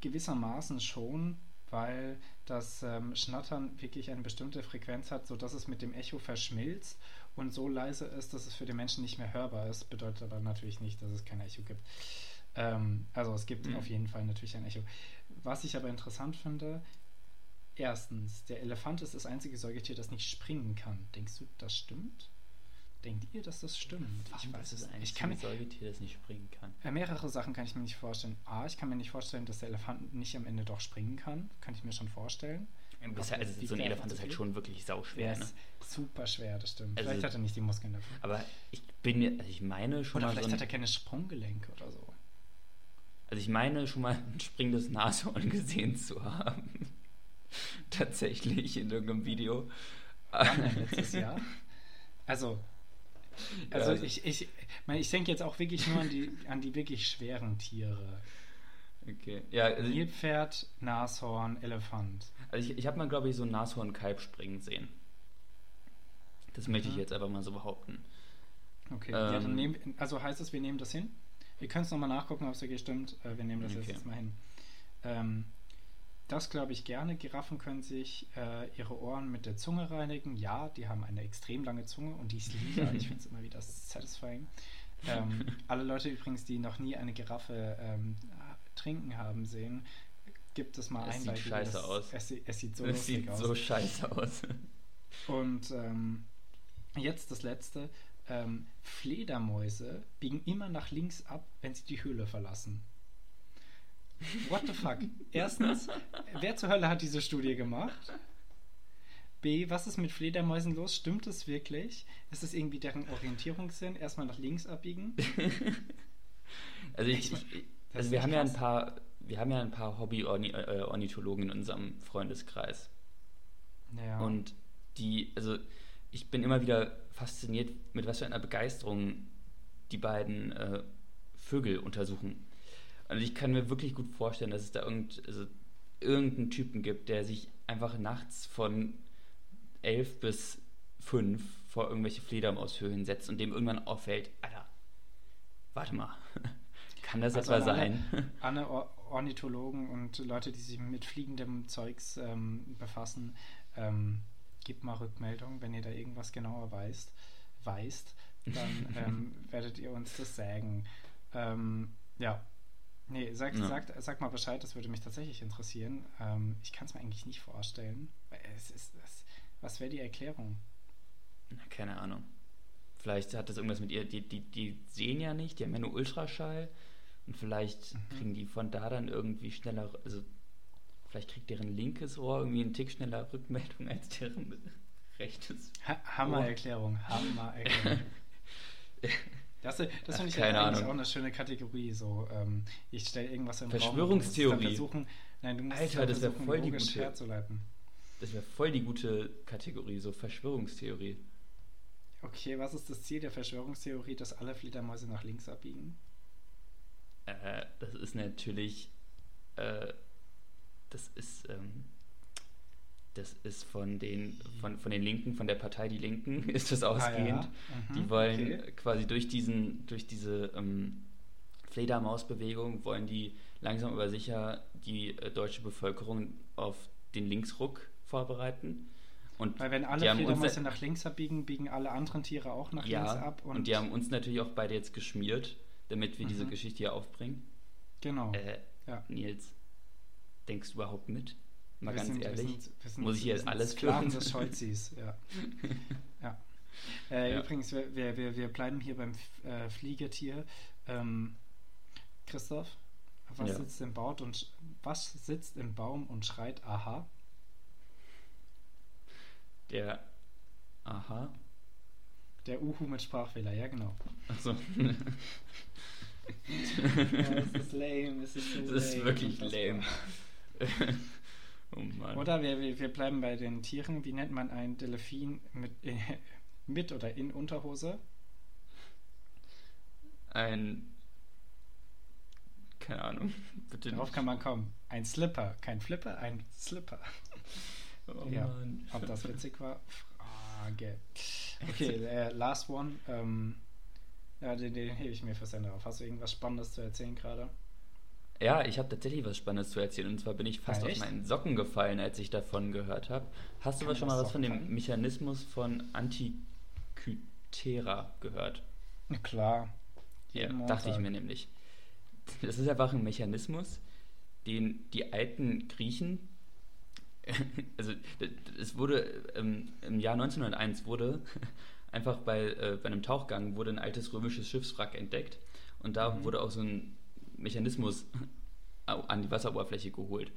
gewissermaßen schon, weil das ähm, Schnattern wirklich eine bestimmte Frequenz hat, sodass es mit dem Echo verschmilzt und so leise ist, dass es für den Menschen nicht mehr hörbar ist. Bedeutet aber natürlich nicht, dass es kein Echo gibt. Ähm, also es gibt mhm. auf jeden Fall natürlich ein Echo. Was ich aber interessant finde, erstens, der Elefant ist das einzige Säugetier, das nicht springen kann. Denkst du, das stimmt? Denkt ihr, dass das stimmt? Ich weiß es eigentlich. Ich kann ein Säugetier, das nicht springen kann. Äh, mehrere Sachen kann ich mir nicht vorstellen. A, ich kann mir nicht vorstellen, dass der Elefant nicht am Ende doch springen kann. Kann ich mir schon vorstellen. Also, also so ein Elefant ist halt schon wirklich sauschwer. Ne? Super schwer, das stimmt. Also, vielleicht hat er nicht die Muskeln dafür. Aber ich bin mir, also ich meine schon oder mal. Vielleicht so hat er keine Sprunggelenke oder so. Also ich meine schon mal ein springendes Nashorn gesehen zu haben. Tatsächlich in irgendeinem Video. Wann, letztes Jahr? Also, also ja. ich, ich, meine, ich denke jetzt auch wirklich nur an die, an die wirklich schweren Tiere. Okay. Ja, also Nilpferd, Nashorn, Elefant. Also ich, ich habe mal, glaube ich, so ein Nashorn-Kalb springen sehen. Das mhm. möchte ich mhm. jetzt einfach mal so behaupten. Okay, ähm, ja, dann nehmen, also heißt es, wir nehmen das hin? Wir können es nochmal nachgucken, ob es wirklich stimmt. Äh, wir nehmen das okay. jetzt mal hin. Ähm, das glaube ich gerne. Giraffen können sich äh, ihre Ohren mit der Zunge reinigen. Ja, die haben eine extrem lange Zunge und die ist lila. ich finde es immer wieder satisfying. Ähm, alle Leute übrigens, die noch nie eine Giraffe ähm, trinken haben sehen, gibt es mal es ein sieht scheiße das, aus. Es, es, sieht so es sieht aus. so scheiße aus. Und ähm, jetzt das letzte. Ähm, Fledermäuse biegen immer nach links ab, wenn sie die Höhle verlassen. What the fuck? Erstens, wer zur Hölle hat diese Studie gemacht? B, was ist mit Fledermäusen los? Stimmt es wirklich? Ist es irgendwie deren Orientierungssinn? Erstmal nach links abbiegen? also, ich, ich, also wir haben ja ein paar, wir haben ja ein paar Hobby-Ornithologen in unserem Freundeskreis. Ja. Und die, also ich bin immer wieder fasziniert, mit was für einer Begeisterung die beiden äh, Vögel untersuchen. Und ich kann mir wirklich gut vorstellen, dass es da irgend, also irgendeinen Typen gibt, der sich einfach nachts von elf bis fünf vor irgendwelche Fledermaushöhlen setzt und dem irgendwann auffällt, Alter, warte mal, kann das also etwa sein? Alle Ornithologen und Leute, die sich mit fliegendem Zeugs ähm, befassen, ähm, gebt mal Rückmeldung, wenn ihr da irgendwas genauer weißt, weißt dann ähm, werdet ihr uns das sagen. Ähm, ja, Nee, sag, ja. sag, sag mal Bescheid, das würde mich tatsächlich interessieren. Ähm, ich kann es mir eigentlich nicht vorstellen. Es ist, es, was wäre die Erklärung? Na, keine Ahnung. Vielleicht hat das irgendwas mit ihr, die, die, die sehen ja nicht, die haben ja nur Ultraschall und vielleicht mhm. kriegen die von da dann irgendwie schneller, also vielleicht kriegt deren linkes Ohr irgendwie einen Tick schneller Rückmeldung als deren rechtes. Ha Hammer-Erklärung, Hammer-Erklärung. Das, das finde ich Keine ja eigentlich auch eine schöne Kategorie. So, ähm, ich stelle irgendwas im Verschwörungstheorie. Raum. Versuchen, nein, du musst Alter, das wäre voll die gute. Das wäre voll die gute Kategorie, so Verschwörungstheorie. Okay, was ist das Ziel der Verschwörungstheorie, dass alle Fledermäuse nach links abbiegen? Äh, das ist natürlich, äh, das ist ähm, das ist von den, von, von den Linken, von der Partei Die Linken, ist das ausgehend. Ah, ja. mhm, die wollen okay. quasi durch, diesen, durch diese ähm, Fledermausbewegung, wollen die langsam aber sicher die äh, deutsche Bevölkerung auf den Linksruck vorbereiten. Und Weil wenn alle Fledermäuse nach links abbiegen, biegen alle anderen Tiere auch nach ja, links ab. Und, und die haben uns natürlich auch beide jetzt geschmiert, damit wir mhm. diese Geschichte hier aufbringen. Genau. Äh, ja. Nils, denkst du überhaupt mit? Mal wir ganz sind, ehrlich. Wir sind, wir sind, muss ich jetzt alles Sklaven des Scholzis, ja. ja. Äh, ja. Übrigens, wir, wir, wir bleiben hier beim äh, Fliegetier. Ähm, Christoph, was Ja. sitzt im Baum und was sitzt im Baum und schreit Aha? Der. Aha. Der Uhu mit Sprachfehler, ja genau. Achso. Ja, es ist lame, es ist so Das ist wirklich lame. oh Mann. Oder wir, wir, wir bleiben bei den Tieren. Wie nennt man einen Delfin mit, äh, mit oder in Unterhose? Ein. Keine Ahnung. Bitte Darauf nicht. kann man kommen. Ein Slipper, kein Flipper, ein Slipper. Oh Ja. Mann. Ob das witzig war? Frage. Okay, äh, last one. Ähm, ja, den, den hebe ich mir fürs Ende auf. Hast du irgendwas Spannendes zu erzählen gerade? Ja, ich habe tatsächlich was Spannendes zu erzählen. Und zwar bin ich fast auf echt? meinen Socken gefallen, als ich davon gehört habe. Hast du Kann was schon mal was von dem fallen? Mechanismus von Antikythera gehört? Na klar. Ja, dachte ich mir nämlich. Das ist einfach ein Mechanismus, den die alten Griechen, also es wurde ähm, im Jahr 1901 wurde einfach bei, äh, bei einem Tauchgang wurde ein altes römisches Schiffswrack entdeckt und da Mhm. wurde auch so ein Mechanismus an die Wasseroberfläche geholt.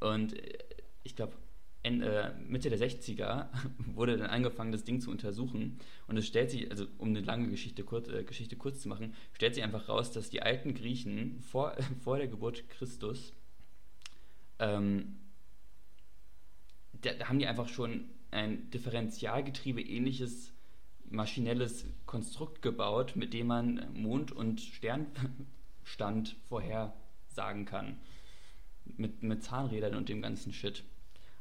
Und äh, ich glaube, äh, Mitte der 60er wurde dann angefangen, das Ding zu untersuchen. Und es stellt sich, also um eine lange Geschichte kurz, äh, Geschichte kurz zu machen, stellt sich einfach raus, dass die alten Griechen vor, vor der Geburt Christus, ähm, da, da haben die einfach schon ein Differentialgetriebe ähnliches maschinelles Konstrukt gebaut, mit dem man Mond- und Sternstand vorhersagen kann. Mit, mit Zahnrädern und dem ganzen Shit.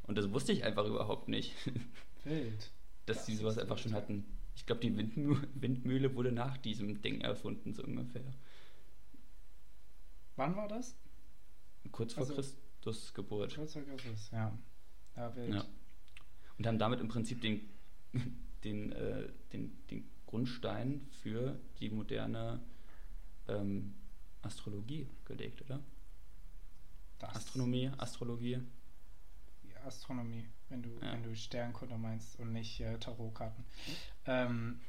Und das wusste ich einfach überhaupt nicht, Wild. dass Das die sowas einfach schon hatten. Ich glaube, die Windmü Windmühle wurde nach diesem Ding erfunden, so ungefähr. Wann war das? Kurz vor Also- Christus Geburt. Kurzer Griffes, ja. Ja, wild. Ja. Und haben damit im Prinzip den, den, äh, den, den Grundstein für die moderne ähm, Astrologie gelegt, oder? Das Astronomie, Astrologie. Ja, Astronomie, wenn du, Ja. wenn du Sternkunde meinst und nicht äh, Tarotkarten. Ähm,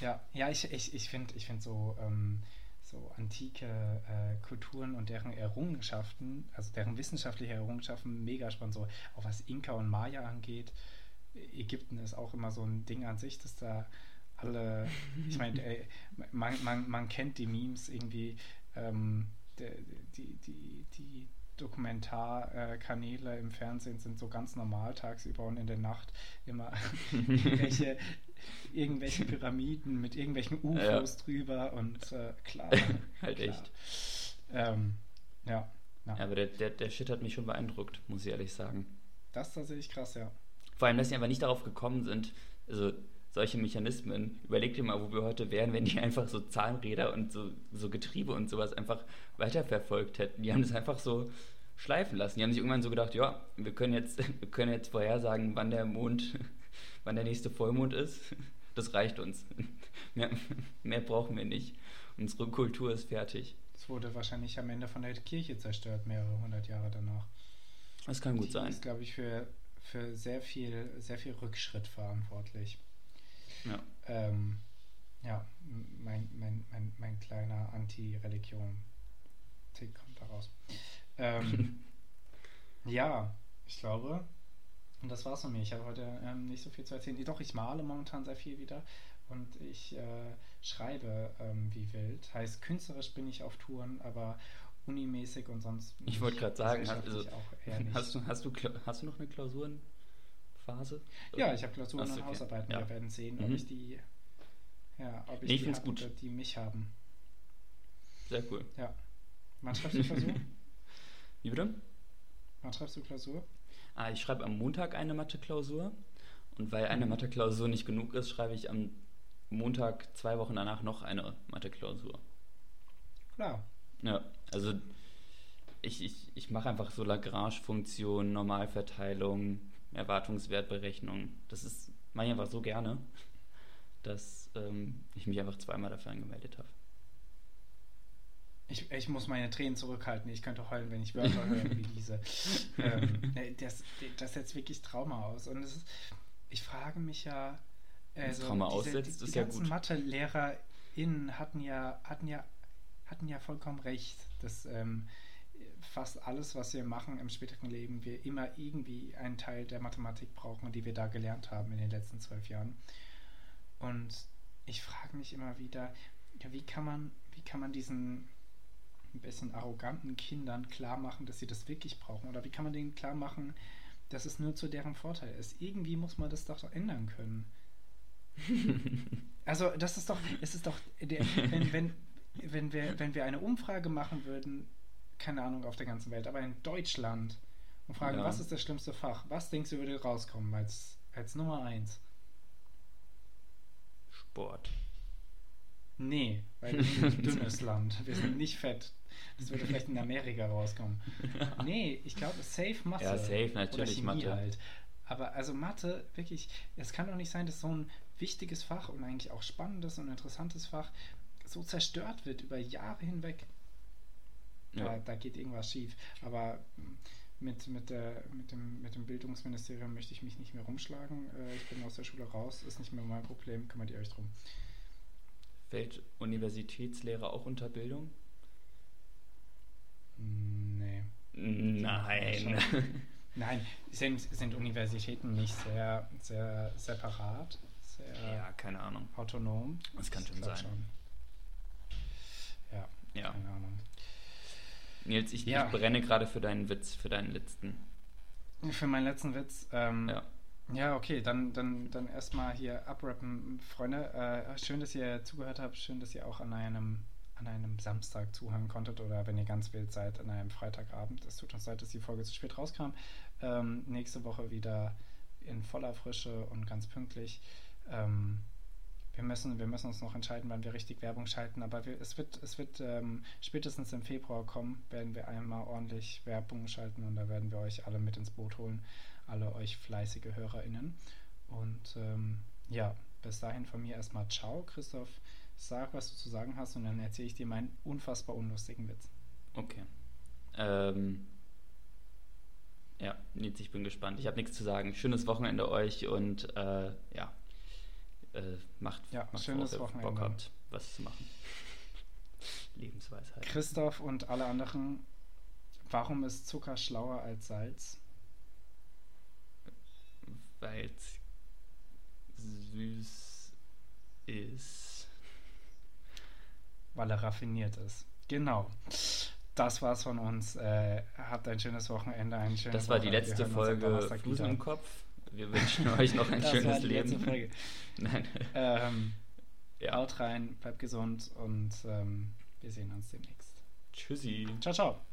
ja, ja, ich, ich, ich finde ich find so, ähm, so antike äh, Kulturen und deren Errungenschaften, also deren wissenschaftliche Errungenschaften, mega spannend. So, auch was Inka und Maya angeht. Ägypten ist auch immer so ein Ding an sich, dass da alle, ich meine, man, man, man kennt die Memes irgendwie, ähm, die, die, die Dokumentarkanäle im Fernsehen sind so ganz normal tagsüber und in der Nacht immer irgendwelche, irgendwelche Pyramiden mit irgendwelchen UFOs drüber und äh, klar. halt klar. echt. Ähm, ja, ja. Ja, aber der, der, der Shit hat mich schon beeindruckt, muss ich ehrlich sagen. das ist tatsächlich krass, ja. Vor allem, dass sie einfach nicht darauf gekommen sind, also solche Mechanismen. Überleg dir mal, wo wir heute wären, wenn die einfach so Zahnräder und so, so Getriebe und sowas einfach weiterverfolgt hätten. Die haben das einfach so schleifen lassen. Die haben sich irgendwann so gedacht, ja, wir können jetzt, wir können jetzt vorhersagen, wann der Mond, wann der nächste Vollmond ist. Das reicht uns. Mehr, mehr brauchen wir nicht. Unsere Kultur ist fertig. Es wurde wahrscheinlich am Ende von der Kirche zerstört, mehrere hundert Jahre danach. Das kann gut Die sein. ist, glaube ich, für, für sehr viel, sehr viel Rückschritt verantwortlich. Ja. Ähm, ja, mein, mein, mein, mein kleiner Anti-Religion-Tick kommt daraus. Ähm, ja, ich glaube, und das war's von mir. Ich habe heute ähm, nicht so viel zu erzählen. Doch, ich male momentan sehr viel wieder und ich äh, schreibe ähm, wie wild. Heißt, künstlerisch bin ich auf Touren, aber unimäßig und sonst. Ich wollte gerade sagen, also, hast, du, hast, du, hast du noch eine Klausurenphase? Ja, ich habe Klausuren so, und okay. Hausarbeiten. Ja. Wir werden sehen, ob Mhm. ich die, ja, ob ich Nee, ich die hab gut. oder die mich haben. Sehr cool. Ja. Wann schreibst du Klausur? Wie bitte? Wann schreibst du Klausur? Ah, ich schreibe am Montag eine Mathe-Klausur. Und weil eine Mhm. Mathe-Klausur nicht genug ist, schreibe ich am Montag zwei Wochen danach noch eine Mathe-Klausur. Klar. Ja, also ich, ich, ich mache einfach so Lagrange-Funktionen, Normalverteilung, Erwartungswertberechnung. Das ist mache ich einfach so gerne, dass ähm, ich mich einfach zweimal dafür angemeldet habe. Ich, ich muss meine Tränen zurückhalten. Ich könnte heulen, wenn ich Wörter höre wie diese. Ähm, das, das setzt wirklich Trauma aus. Und es ist, ich frage mich ja. Also, Trauma diese, aussetzt, die, ist die ja ganzen gut. MathelehrerInnen hatten ja, hatten ja hatten ja vollkommen recht, dass ähm, fast alles, was wir machen im späteren Leben, wir immer irgendwie einen Teil der Mathematik brauchen, die wir da gelernt haben in den letzten zwölf Jahren. Und ich frage mich immer wieder, ja, wie kann man, wie kann man diesen ein bisschen arroganten Kindern klar machen, dass sie das wirklich brauchen? Oder wie kann man denen klar machen, dass es nur zu deren Vorteil ist? Irgendwie muss man das doch ändern können. also das ist doch, es ist doch, der, wenn, wenn, wenn, wir, wenn wir eine Umfrage machen würden, keine Ahnung, auf der ganzen Welt, aber in Deutschland und fragen, ja. was ist das schlimmste Fach? Was denkst du, würde rauskommen als, als Nummer eins? Sport. Nee, weil wir sind ein dünnes Land. Wir sind nicht fett. Das würde vielleicht in Amerika rauskommen. Nee, ich glaube, safe Mathe. Ja, safe, natürlich Mathe. Halt. Aber also Mathe, wirklich, es kann doch nicht sein, dass so ein wichtiges Fach und eigentlich auch spannendes und interessantes Fach so zerstört wird über Jahre hinweg. Ja. Da, da geht irgendwas schief. Aber mit, mit, der, mit, dem, mit dem Bildungsministerium möchte ich mich nicht mehr rumschlagen. Äh, ich bin aus der Schule raus, ist nicht mehr mein Problem, kümmert ihr euch drum. Fällt Universitätslehre auch unter Bildung? Nee. Nein. Nein, sind, sind Universitäten nicht sehr, sehr separat? Sehr ja, keine Ahnung. Autonom? Das kann schon sein. Schon. Ja, ja, keine Ahnung. Nils, ich, ja. ich brenne gerade für deinen Witz, für deinen letzten. Für meinen letzten Witz. Ähm, ja. Ja, okay, dann, dann, dann erstmal hier abrappen, Freunde. Äh, schön, dass ihr zugehört habt. Schön, dass ihr auch an einem, an einem Samstag zuhören konntet oder wenn ihr ganz wild seid, an einem Freitagabend. Es tut uns leid, dass die Folge zu spät rauskam. Ähm, nächste Woche wieder in voller Frische und ganz pünktlich. Ähm, wir müssen, wir müssen uns noch entscheiden, wann wir richtig Werbung schalten, aber wir, es wird, es wird ähm, spätestens im Februar kommen, werden wir einmal ordentlich Werbung schalten und da werden wir euch alle mit ins Boot holen, alle euch fleißige HörerInnen. Und ähm, ja, bis dahin von mir erstmal ciao, Christoph. Sag, was du zu sagen hast und dann erzähle ich dir meinen unfassbar unlustigen Witz. Okay. Ähm, ja, Nils, ich bin gespannt. Ich habe nichts zu sagen. Schönes Wochenende euch und äh, ja, äh, macht, ja, macht schönes worauf Wochenende. Bock habt, was zu machen. Lebensweisheit. Christoph und alle anderen, warum ist Zucker schlauer als Salz? Weil es süß ist. Weil er raffiniert ist. Genau. Das war's von uns. Äh, habt ein schönes Wochenende, einen schönen Das war die letzte Folge Flusen im Kopf. Wir wünschen euch noch ein schönes Leben. Nein. Ähm, ja. Haut rein, bleibt gesund und ähm, wir sehen uns demnächst. Tschüssi. Ciao, ciao.